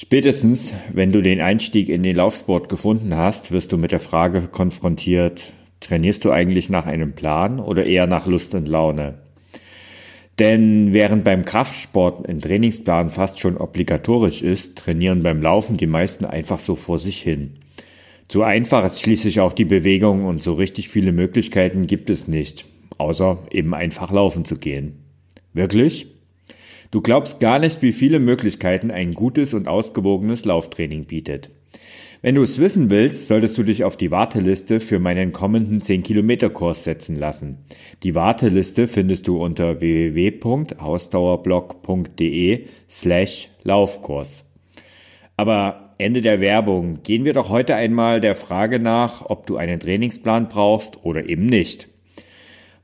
Spätestens, wenn du den Einstieg in den Laufsport gefunden hast, wirst du mit der Frage konfrontiert, trainierst du eigentlich nach einem Plan oder eher nach Lust und Laune? Denn während beim Kraftsport ein Trainingsplan fast schon obligatorisch ist, trainieren beim Laufen die meisten einfach so vor sich hin. Zu einfach ist schließlich auch die Bewegung und so richtig viele Möglichkeiten gibt es nicht, außer eben einfach laufen zu gehen. Wirklich? Du glaubst gar nicht, wie viele Möglichkeiten ein gutes und ausgewogenes Lauftraining bietet. Wenn du es wissen willst, solltest du dich auf die Warteliste für meinen kommenden 10 Kilometer Kurs setzen lassen. Die Warteliste findest du unter www.ausdauerblog.de slash Laufkurs. Aber Ende der Werbung. Gehen wir doch heute einmal der Frage nach, ob du einen Trainingsplan brauchst oder eben nicht.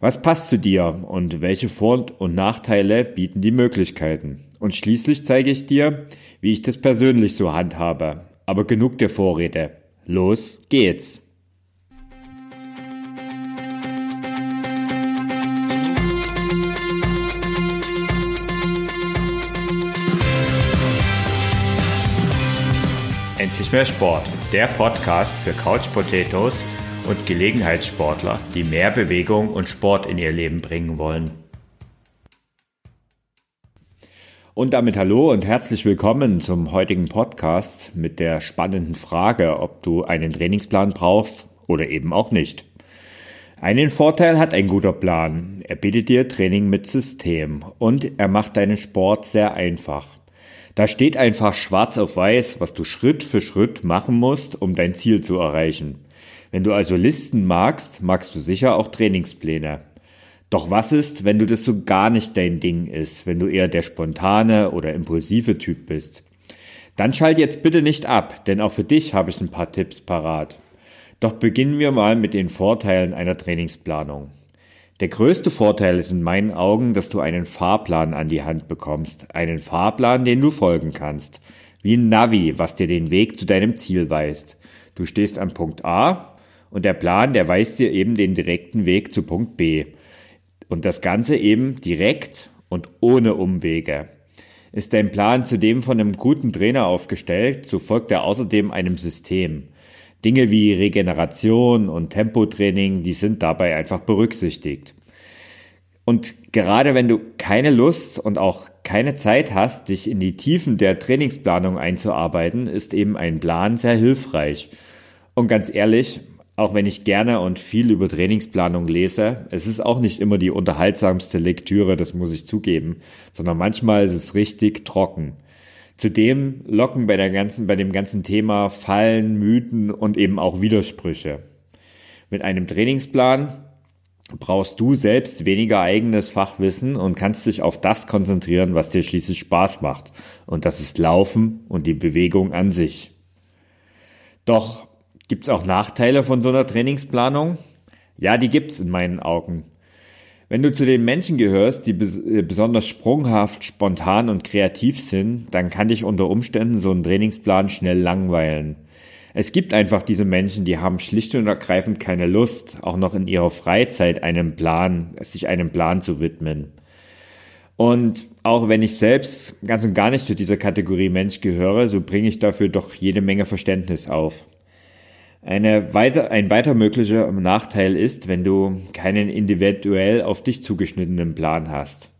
Was passt zu dir und welche Vor- und Nachteile bieten die Möglichkeiten? Und schließlich zeige ich dir, wie ich das persönlich so handhabe. Aber genug der Vorrede. Los geht's! Endlich mehr Sport, der Podcast für Couch Potatoes und Gelegenheitssportler, die mehr Bewegung und Sport in ihr Leben bringen wollen. Und damit hallo und herzlich willkommen zum heutigen Podcast mit der spannenden Frage, ob du einen Trainingsplan brauchst oder eben auch nicht. Einen Vorteil hat ein guter Plan. Er bietet dir Training mit System und er macht deinen Sport sehr einfach. Da steht einfach schwarz auf weiß, was du Schritt für Schritt machen musst, um dein Ziel zu erreichen. Wenn du also Listen magst, magst du sicher auch Trainingspläne. Doch was ist, wenn du das so gar nicht dein Ding ist, wenn du eher der spontane oder impulsive Typ bist? Dann schalt jetzt bitte nicht ab, denn auch für dich habe ich ein paar Tipps parat. Doch beginnen wir mal mit den Vorteilen einer Trainingsplanung. Der größte Vorteil ist in meinen Augen, dass du einen Fahrplan an die Hand bekommst. Einen Fahrplan, den du folgen kannst. Wie ein Navi, was dir den Weg zu deinem Ziel weist. Du stehst am Punkt A, und der Plan, der weist dir eben den direkten Weg zu Punkt B. Und das Ganze eben direkt und ohne Umwege. Ist dein Plan zudem von einem guten Trainer aufgestellt, so folgt er außerdem einem System. Dinge wie Regeneration und Tempotraining, die sind dabei einfach berücksichtigt. Und gerade wenn du keine Lust und auch keine Zeit hast, dich in die Tiefen der Trainingsplanung einzuarbeiten, ist eben ein Plan sehr hilfreich. Und ganz ehrlich, auch wenn ich gerne und viel über Trainingsplanung lese, es ist auch nicht immer die unterhaltsamste Lektüre, das muss ich zugeben, sondern manchmal ist es richtig trocken. Zudem locken bei der ganzen, bei dem ganzen Thema Fallen, Mythen und eben auch Widersprüche. Mit einem Trainingsplan brauchst du selbst weniger eigenes Fachwissen und kannst dich auf das konzentrieren, was dir schließlich Spaß macht. Und das ist Laufen und die Bewegung an sich. Doch Gibt es auch Nachteile von so einer Trainingsplanung? Ja, die gibt's in meinen Augen. Wenn du zu den Menschen gehörst, die äh, besonders sprunghaft, spontan und kreativ sind, dann kann dich unter Umständen so ein Trainingsplan schnell langweilen. Es gibt einfach diese Menschen, die haben schlicht und ergreifend keine Lust, auch noch in ihrer Freizeit einem Plan, sich einem Plan zu widmen. Und auch wenn ich selbst ganz und gar nicht zu dieser Kategorie Mensch gehöre, so bringe ich dafür doch jede Menge Verständnis auf. Eine weiter, ein weiter möglicher Nachteil ist, wenn du keinen individuell auf dich zugeschnittenen Plan hast.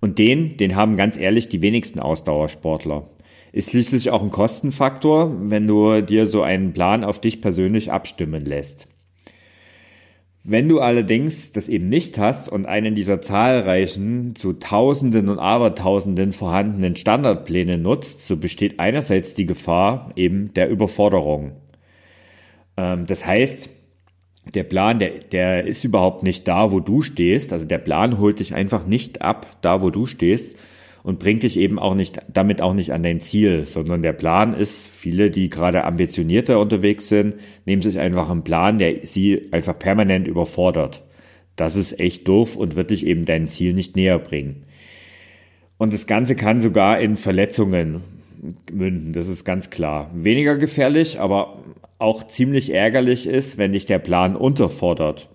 Und den, den haben ganz ehrlich die wenigsten Ausdauersportler. Ist schließlich auch ein Kostenfaktor, wenn du dir so einen Plan auf dich persönlich abstimmen lässt. Wenn du allerdings das eben nicht hast und einen dieser zahlreichen, zu Tausenden und Abertausenden vorhandenen Standardpläne nutzt, so besteht einerseits die Gefahr eben der Überforderung. Ähm, das heißt, der Plan, der, der ist überhaupt nicht da, wo du stehst. Also der Plan holt dich einfach nicht ab, da wo du stehst und bringt dich eben auch nicht, damit auch nicht an dein Ziel, sondern der Plan ist, viele, die gerade ambitionierter unterwegs sind, nehmen sich einfach einen Plan, der sie einfach permanent überfordert. Das ist echt doof und wird dich eben dein Ziel nicht näher bringen. Und das Ganze kann sogar in Verletzungen münden, das ist ganz klar. Weniger gefährlich, aber auch ziemlich ärgerlich ist, wenn dich der Plan unterfordert.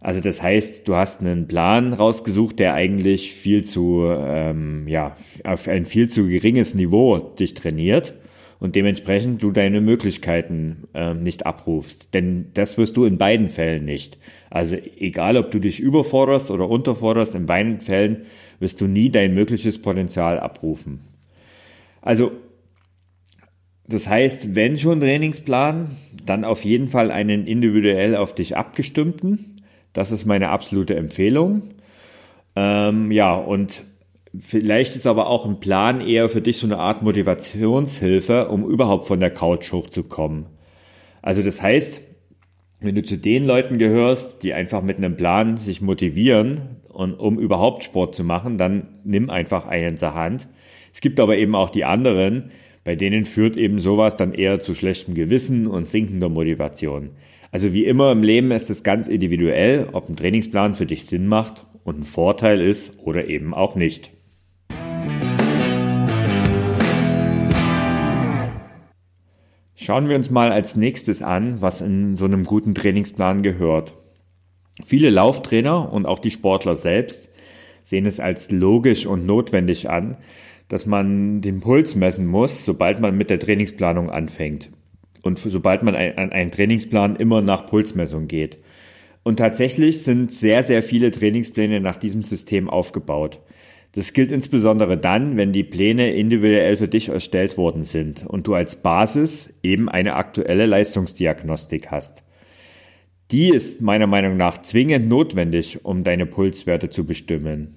Also das heißt, du hast einen Plan rausgesucht, der eigentlich viel zu, ähm, ja, auf ein viel zu geringes Niveau dich trainiert und dementsprechend du deine Möglichkeiten äh, nicht abrufst. Denn das wirst du in beiden Fällen nicht. Also egal, ob du dich überforderst oder unterforderst, in beiden Fällen wirst du nie dein mögliches Potenzial abrufen. Also das heißt, wenn schon Trainingsplan, dann auf jeden Fall einen individuell auf dich abgestimmten das ist meine absolute Empfehlung. Ähm, ja, und vielleicht ist aber auch ein Plan eher für dich so eine Art Motivationshilfe, um überhaupt von der Couch hochzukommen. Also das heißt, wenn du zu den Leuten gehörst, die einfach mit einem Plan sich motivieren und um überhaupt Sport zu machen, dann nimm einfach einen zur Hand. Es gibt aber eben auch die anderen, bei denen führt eben sowas dann eher zu schlechtem Gewissen und sinkender Motivation. Also wie immer im Leben ist es ganz individuell, ob ein Trainingsplan für dich Sinn macht und ein Vorteil ist oder eben auch nicht. Schauen wir uns mal als nächstes an, was in so einem guten Trainingsplan gehört. Viele Lauftrainer und auch die Sportler selbst sehen es als logisch und notwendig an, dass man den Puls messen muss, sobald man mit der Trainingsplanung anfängt und sobald man an einen Trainingsplan immer nach Pulsmessung geht. Und tatsächlich sind sehr, sehr viele Trainingspläne nach diesem System aufgebaut. Das gilt insbesondere dann, wenn die Pläne individuell für dich erstellt worden sind und du als Basis eben eine aktuelle Leistungsdiagnostik hast. Die ist meiner Meinung nach zwingend notwendig, um deine Pulswerte zu bestimmen.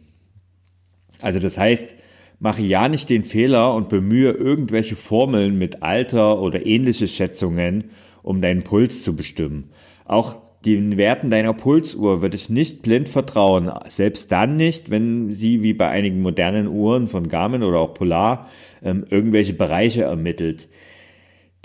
Also das heißt, mache ja nicht den Fehler und bemühe irgendwelche Formeln mit Alter oder ähnliche Schätzungen, um deinen Puls zu bestimmen. Auch den Werten deiner Pulsuhr würde ich nicht blind vertrauen, selbst dann nicht, wenn sie wie bei einigen modernen Uhren von Garmin oder auch Polar ähm, irgendwelche Bereiche ermittelt.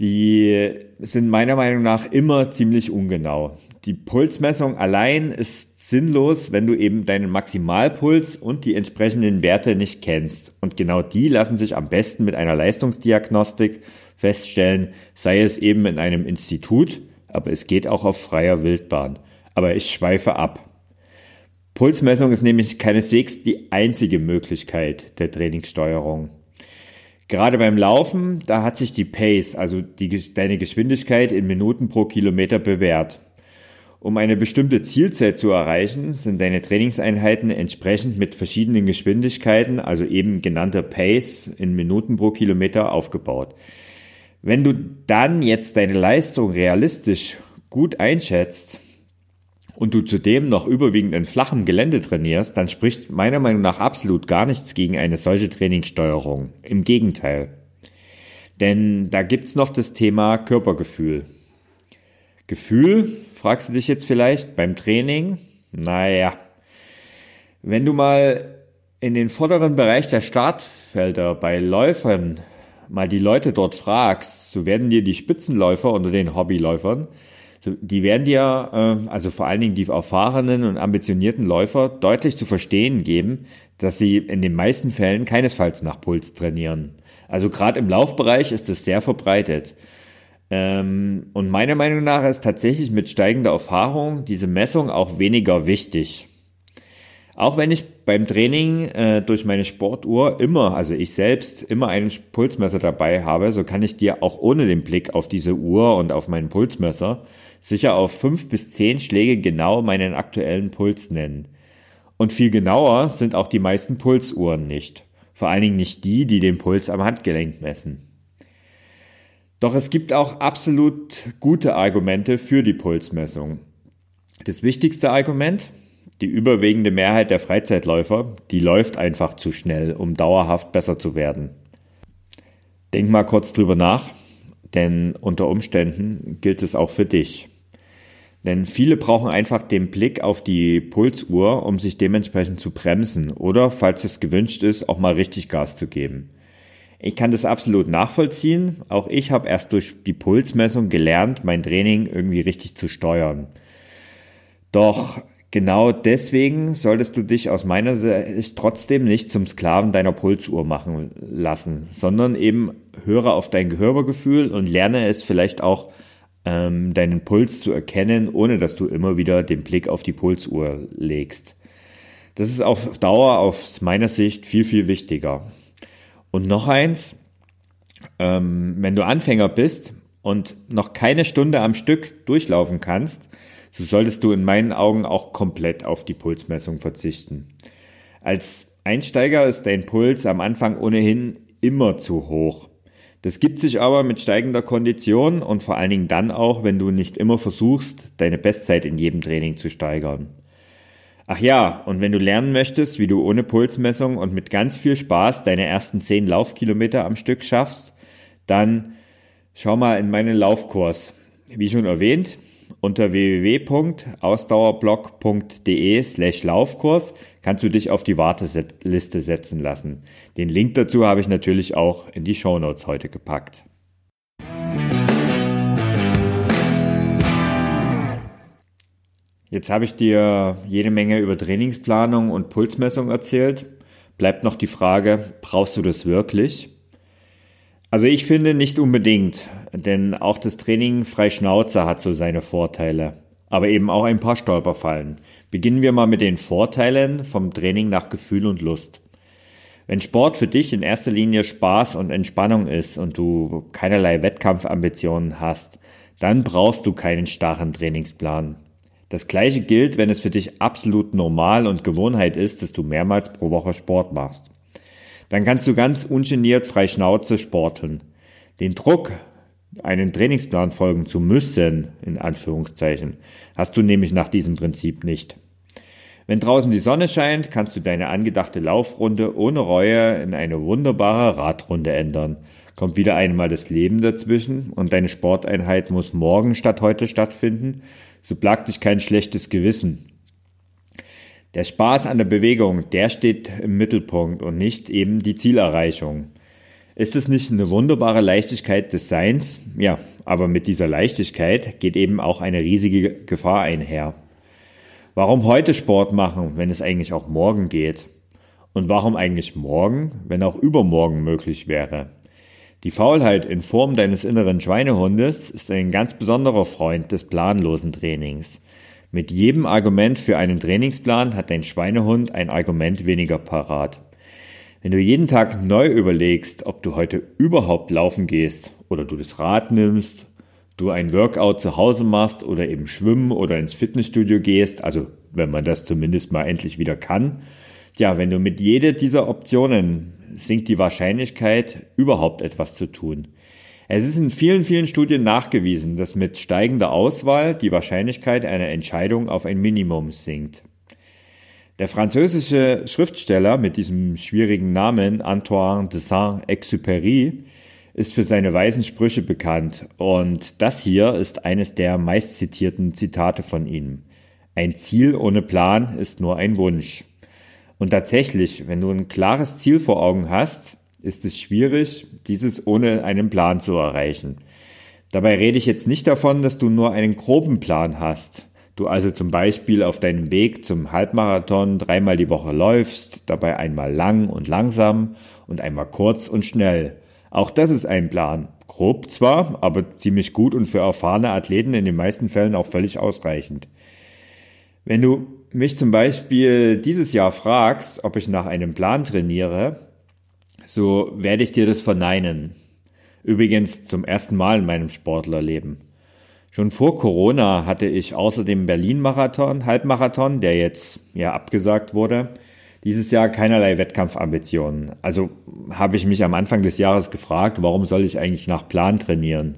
Die sind meiner Meinung nach immer ziemlich ungenau. Die Pulsmessung allein ist sinnlos, wenn du eben deinen Maximalpuls und die entsprechenden Werte nicht kennst. Und genau die lassen sich am besten mit einer Leistungsdiagnostik feststellen, sei es eben in einem Institut, aber es geht auch auf freier Wildbahn. Aber ich schweife ab. Pulsmessung ist nämlich keineswegs die einzige Möglichkeit der Trainingssteuerung. Gerade beim Laufen, da hat sich die Pace, also die, deine Geschwindigkeit in Minuten pro Kilometer bewährt. Um eine bestimmte Zielzeit zu erreichen, sind deine Trainingseinheiten entsprechend mit verschiedenen Geschwindigkeiten, also eben genannter Pace in Minuten pro Kilometer aufgebaut. Wenn du dann jetzt deine Leistung realistisch gut einschätzt und du zudem noch überwiegend in flachem Gelände trainierst, dann spricht meiner Meinung nach absolut gar nichts gegen eine solche Trainingssteuerung. Im Gegenteil. Denn da gibt's noch das Thema Körpergefühl. Gefühl fragst du dich jetzt vielleicht beim Training? Naja, wenn du mal in den vorderen Bereich der Startfelder bei Läufern mal die Leute dort fragst, so werden dir die Spitzenläufer unter den Hobbyläufern, die werden dir, äh, also vor allen Dingen die erfahrenen und ambitionierten Läufer, deutlich zu verstehen geben, dass sie in den meisten Fällen keinesfalls nach Puls trainieren. Also gerade im Laufbereich ist es sehr verbreitet. Ähm, und meiner Meinung nach ist tatsächlich mit steigender Erfahrung diese Messung auch weniger wichtig. Auch wenn ich beim Training äh, durch meine Sportuhr immer, also ich selbst, immer einen Pulsmesser dabei habe, so kann ich dir auch ohne den Blick auf diese Uhr und auf meinen Pulsmesser sicher auf fünf bis zehn Schläge genau meinen aktuellen Puls nennen. Und viel genauer sind auch die meisten Pulsuhren nicht. Vor allen Dingen nicht die, die den Puls am Handgelenk messen. Doch es gibt auch absolut gute Argumente für die Pulsmessung. Das wichtigste Argument, die überwiegende Mehrheit der Freizeitläufer, die läuft einfach zu schnell, um dauerhaft besser zu werden. Denk mal kurz drüber nach, denn unter Umständen gilt es auch für dich. Denn viele brauchen einfach den Blick auf die Pulsuhr, um sich dementsprechend zu bremsen oder, falls es gewünscht ist, auch mal richtig Gas zu geben. Ich kann das absolut nachvollziehen. Auch ich habe erst durch die Pulsmessung gelernt, mein Training irgendwie richtig zu steuern. Doch genau deswegen solltest du dich aus meiner Sicht trotzdem nicht zum Sklaven deiner Pulsuhr machen lassen, sondern eben höre auf dein Gehörgefühl und lerne es vielleicht auch ähm, deinen Puls zu erkennen, ohne dass du immer wieder den Blick auf die Pulsuhr legst. Das ist auf Dauer aus meiner Sicht viel, viel wichtiger. Und noch eins, ähm, wenn du Anfänger bist und noch keine Stunde am Stück durchlaufen kannst, so solltest du in meinen Augen auch komplett auf die Pulsmessung verzichten. Als Einsteiger ist dein Puls am Anfang ohnehin immer zu hoch. Das gibt sich aber mit steigender Kondition und vor allen Dingen dann auch, wenn du nicht immer versuchst, deine Bestzeit in jedem Training zu steigern. Ach ja, und wenn du lernen möchtest, wie du ohne Pulsmessung und mit ganz viel Spaß deine ersten 10 Laufkilometer am Stück schaffst, dann schau mal in meinen Laufkurs. Wie schon erwähnt, unter www.ausdauerblock.de slash Laufkurs kannst du dich auf die Warteliste setzen lassen. Den Link dazu habe ich natürlich auch in die Show Notes heute gepackt. Jetzt habe ich dir jede Menge über Trainingsplanung und Pulsmessung erzählt. Bleibt noch die Frage, brauchst du das wirklich? Also ich finde nicht unbedingt, denn auch das Training frei Schnauze hat so seine Vorteile, aber eben auch ein paar Stolperfallen. Beginnen wir mal mit den Vorteilen vom Training nach Gefühl und Lust. Wenn Sport für dich in erster Linie Spaß und Entspannung ist und du keinerlei Wettkampfambitionen hast, dann brauchst du keinen starren Trainingsplan. Das gleiche gilt, wenn es für dich absolut normal und Gewohnheit ist, dass du mehrmals pro Woche Sport machst. Dann kannst du ganz ungeniert frei Schnauze sporteln. Den Druck, einen Trainingsplan folgen zu müssen, in Anführungszeichen, hast du nämlich nach diesem Prinzip nicht. Wenn draußen die Sonne scheint, kannst du deine angedachte Laufrunde ohne Reue in eine wunderbare Radrunde ändern. Kommt wieder einmal das Leben dazwischen und deine Sporteinheit muss morgen statt heute stattfinden, so plagt dich kein schlechtes Gewissen. Der Spaß an der Bewegung, der steht im Mittelpunkt und nicht eben die Zielerreichung. Ist es nicht eine wunderbare Leichtigkeit des Seins? Ja, aber mit dieser Leichtigkeit geht eben auch eine riesige Gefahr einher. Warum heute Sport machen, wenn es eigentlich auch morgen geht? Und warum eigentlich morgen, wenn auch übermorgen möglich wäre? Die Faulheit in Form deines inneren Schweinehundes ist ein ganz besonderer Freund des planlosen Trainings. Mit jedem Argument für einen Trainingsplan hat dein Schweinehund ein Argument weniger parat. Wenn du jeden Tag neu überlegst, ob du heute überhaupt laufen gehst oder du das Rad nimmst, du ein Workout zu Hause machst oder eben schwimmen oder ins Fitnessstudio gehst, also wenn man das zumindest mal endlich wieder kann, ja, wenn du mit jeder dieser Optionen sinkt die Wahrscheinlichkeit, überhaupt etwas zu tun. Es ist in vielen, vielen Studien nachgewiesen, dass mit steigender Auswahl die Wahrscheinlichkeit einer Entscheidung auf ein Minimum sinkt. Der französische Schriftsteller mit diesem schwierigen Namen Antoine de Saint-Exupéry ist für seine weisen Sprüche bekannt und das hier ist eines der meistzitierten Zitate von ihm. Ein Ziel ohne Plan ist nur ein Wunsch. Und tatsächlich, wenn du ein klares Ziel vor Augen hast, ist es schwierig, dieses ohne einen Plan zu erreichen. Dabei rede ich jetzt nicht davon, dass du nur einen groben Plan hast. Du also zum Beispiel auf deinem Weg zum Halbmarathon dreimal die Woche läufst, dabei einmal lang und langsam und einmal kurz und schnell. Auch das ist ein Plan. Grob zwar, aber ziemlich gut und für erfahrene Athleten in den meisten Fällen auch völlig ausreichend. Wenn du mich zum Beispiel dieses Jahr fragst, ob ich nach einem Plan trainiere, so werde ich dir das verneinen. Übrigens zum ersten Mal in meinem Sportlerleben. Schon vor Corona hatte ich außer dem Berlin-Marathon, Halbmarathon, der jetzt ja abgesagt wurde, dieses Jahr keinerlei Wettkampfambitionen. Also habe ich mich am Anfang des Jahres gefragt, warum soll ich eigentlich nach Plan trainieren?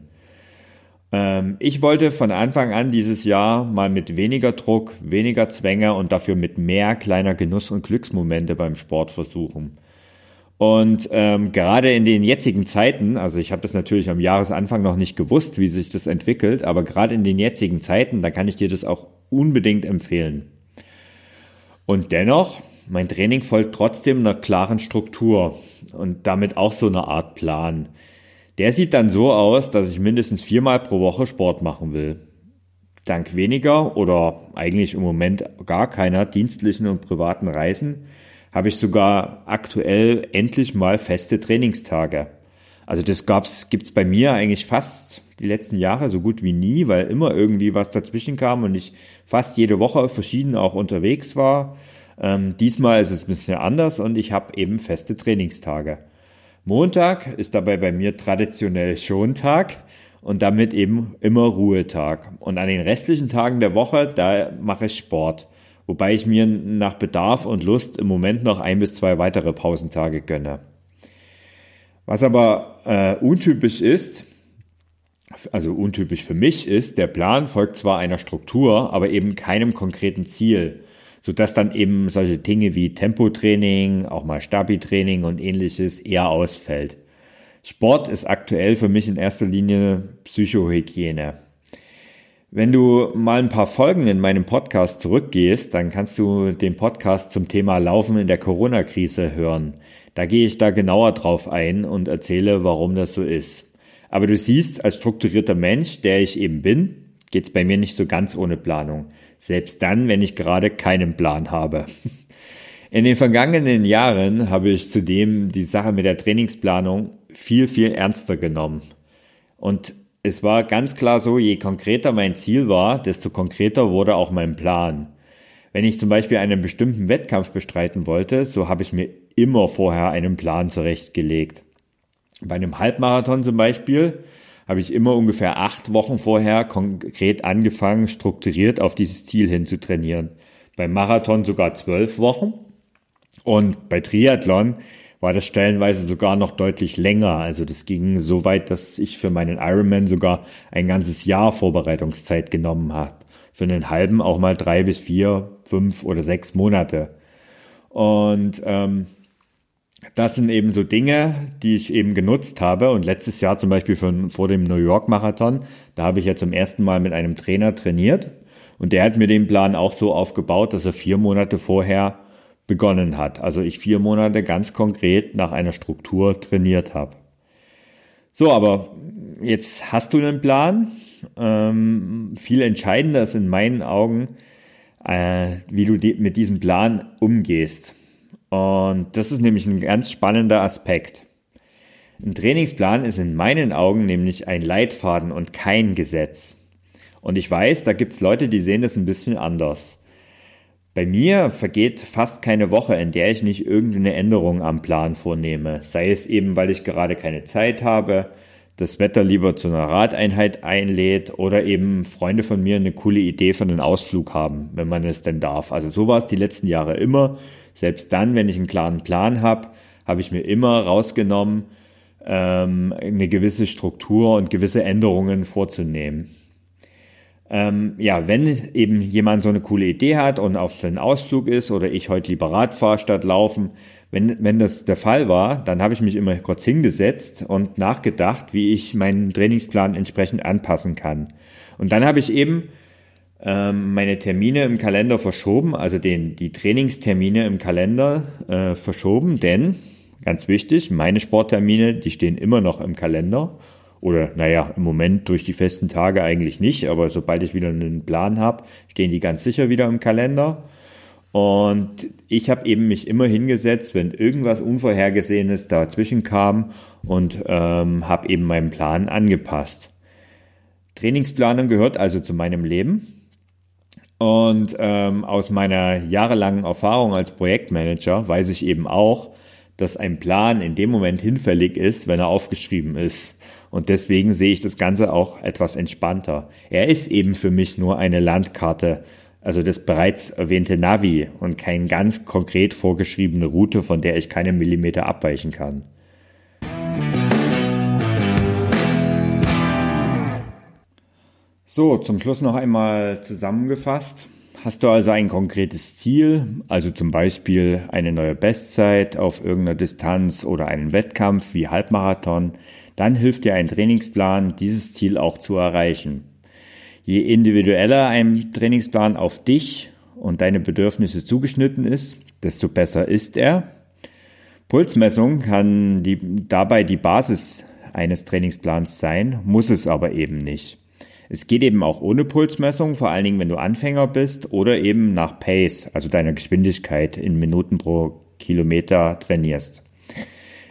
Ähm, ich wollte von Anfang an dieses Jahr mal mit weniger Druck, weniger Zwänge und dafür mit mehr kleiner Genuss- und Glücksmomente beim Sport versuchen. Und ähm, gerade in den jetzigen Zeiten, also ich habe das natürlich am Jahresanfang noch nicht gewusst, wie sich das entwickelt, aber gerade in den jetzigen Zeiten, da kann ich dir das auch unbedingt empfehlen. Und dennoch, mein Training folgt trotzdem einer klaren Struktur und damit auch so eine Art Plan. Der sieht dann so aus, dass ich mindestens viermal pro Woche Sport machen will. Dank weniger oder eigentlich im Moment gar keiner dienstlichen und privaten Reisen habe ich sogar aktuell endlich mal feste Trainingstage. Also das gab's, gibt's bei mir eigentlich fast die letzten Jahre so gut wie nie, weil immer irgendwie was dazwischen kam und ich fast jede Woche verschieden auch unterwegs war. Ähm, diesmal ist es ein bisschen anders und ich habe eben feste Trainingstage. Montag ist dabei bei mir traditionell Schontag und damit eben immer Ruhetag. Und an den restlichen Tagen der Woche, da mache ich Sport. Wobei ich mir nach Bedarf und Lust im Moment noch ein bis zwei weitere Pausentage gönne. Was aber äh, untypisch ist, also untypisch für mich ist, der Plan folgt zwar einer Struktur, aber eben keinem konkreten Ziel, sodass dann eben solche Dinge wie Tempotraining, auch mal Stabi-Training und ähnliches eher ausfällt. Sport ist aktuell für mich in erster Linie Psychohygiene. Wenn du mal ein paar Folgen in meinem Podcast zurückgehst, dann kannst du den Podcast zum Thema Laufen in der Corona-Krise hören. Da gehe ich da genauer drauf ein und erzähle, warum das so ist. Aber du siehst, als strukturierter Mensch, der ich eben bin, geht's bei mir nicht so ganz ohne Planung. Selbst dann, wenn ich gerade keinen Plan habe. In den vergangenen Jahren habe ich zudem die Sache mit der Trainingsplanung viel, viel ernster genommen. Und es war ganz klar so, je konkreter mein Ziel war, desto konkreter wurde auch mein Plan. Wenn ich zum Beispiel einen bestimmten Wettkampf bestreiten wollte, so habe ich mir immer vorher einen Plan zurechtgelegt. Bei einem Halbmarathon zum Beispiel habe ich immer ungefähr acht Wochen vorher konkret angefangen, strukturiert auf dieses Ziel hin zu trainieren. Beim Marathon sogar zwölf Wochen. Und bei Triathlon war das stellenweise sogar noch deutlich länger. Also das ging so weit, dass ich für meinen Ironman sogar ein ganzes Jahr Vorbereitungszeit genommen habe. Für einen halben auch mal drei bis vier, fünf oder sechs Monate. Und ähm, das sind eben so Dinge, die ich eben genutzt habe. Und letztes Jahr zum Beispiel von, vor dem New York Marathon, da habe ich ja zum ersten Mal mit einem Trainer trainiert. Und der hat mir den Plan auch so aufgebaut, dass er vier Monate vorher begonnen hat. Also ich vier Monate ganz konkret nach einer Struktur trainiert habe. So, aber jetzt hast du einen Plan. Ähm, viel entscheidender ist in meinen Augen, äh, wie du die, mit diesem Plan umgehst. Und das ist nämlich ein ganz spannender Aspekt. Ein Trainingsplan ist in meinen Augen nämlich ein Leitfaden und kein Gesetz. Und ich weiß, da gibt es Leute, die sehen das ein bisschen anders. Bei mir vergeht fast keine Woche, in der ich nicht irgendeine Änderung am Plan vornehme. Sei es eben, weil ich gerade keine Zeit habe, das Wetter lieber zu einer Radeinheit einlädt oder eben Freunde von mir eine coole Idee für einen Ausflug haben, wenn man es denn darf. Also so war es die letzten Jahre immer. Selbst dann, wenn ich einen klaren Plan habe, habe ich mir immer rausgenommen, ähm, eine gewisse Struktur und gewisse Änderungen vorzunehmen. Ähm, ja, wenn eben jemand so eine coole Idee hat und auf einen Ausflug ist oder ich heute lieber Rad fahre statt laufen, wenn, wenn das der Fall war, dann habe ich mich immer kurz hingesetzt und nachgedacht, wie ich meinen Trainingsplan entsprechend anpassen kann. Und dann habe ich eben ähm, meine Termine im Kalender verschoben, also den, die Trainingstermine im Kalender äh, verschoben, denn, ganz wichtig, meine Sporttermine, die stehen immer noch im Kalender. Oder naja, im Moment durch die festen Tage eigentlich nicht, aber sobald ich wieder einen Plan habe, stehen die ganz sicher wieder im Kalender. Und ich habe eben mich immer hingesetzt, wenn irgendwas Unvorhergesehenes dazwischen kam und ähm, habe eben meinen Plan angepasst. Trainingsplanung gehört also zu meinem Leben. Und ähm, aus meiner jahrelangen Erfahrung als Projektmanager weiß ich eben auch, dass ein Plan in dem Moment hinfällig ist, wenn er aufgeschrieben ist. Und deswegen sehe ich das Ganze auch etwas entspannter. Er ist eben für mich nur eine Landkarte also das bereits erwähnte Navi und keine ganz konkret vorgeschriebene Route, von der ich keine Millimeter abweichen kann. So, zum Schluss noch einmal zusammengefasst. Hast du also ein konkretes Ziel, also zum Beispiel eine neue Bestzeit auf irgendeiner Distanz oder einen Wettkampf wie Halbmarathon, dann hilft dir ein Trainingsplan, dieses Ziel auch zu erreichen. Je individueller ein Trainingsplan auf dich und deine Bedürfnisse zugeschnitten ist, desto besser ist er. Pulsmessung kann die, dabei die Basis eines Trainingsplans sein, muss es aber eben nicht. Es geht eben auch ohne Pulsmessung, vor allen Dingen, wenn du Anfänger bist oder eben nach Pace, also deiner Geschwindigkeit in Minuten pro Kilometer trainierst.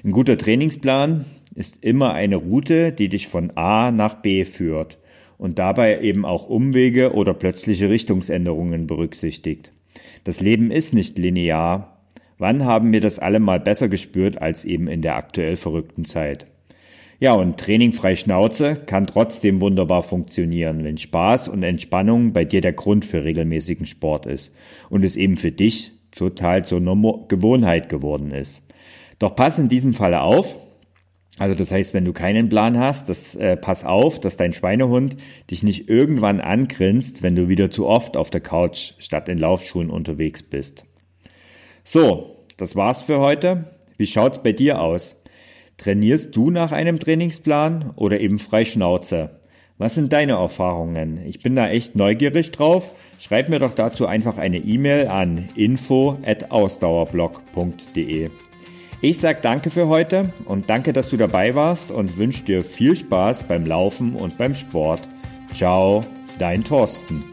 Ein guter Trainingsplan ist immer eine Route, die dich von A nach B führt und dabei eben auch Umwege oder plötzliche Richtungsänderungen berücksichtigt. Das Leben ist nicht linear. Wann haben wir das alle mal besser gespürt als eben in der aktuell verrückten Zeit? Ja, und Training frei Schnauze kann trotzdem wunderbar funktionieren, wenn Spaß und Entspannung bei dir der Grund für regelmäßigen Sport ist und es eben für dich total zur Gewohnheit geworden ist. Doch pass in diesem Falle auf, also das heißt, wenn du keinen Plan hast, das, äh, pass auf, dass dein Schweinehund dich nicht irgendwann angrinst, wenn du wieder zu oft auf der Couch statt in Laufschuhen unterwegs bist. So, das war's für heute. Wie schaut's bei dir aus? Trainierst du nach einem Trainingsplan oder eben frei Schnauze? Was sind deine Erfahrungen? Ich bin da echt neugierig drauf. Schreib mir doch dazu einfach eine E-Mail an info@ausdauerblog.de. Ich sag danke für heute und danke, dass du dabei warst und wünsche dir viel Spaß beim Laufen und beim Sport. Ciao, dein Thorsten.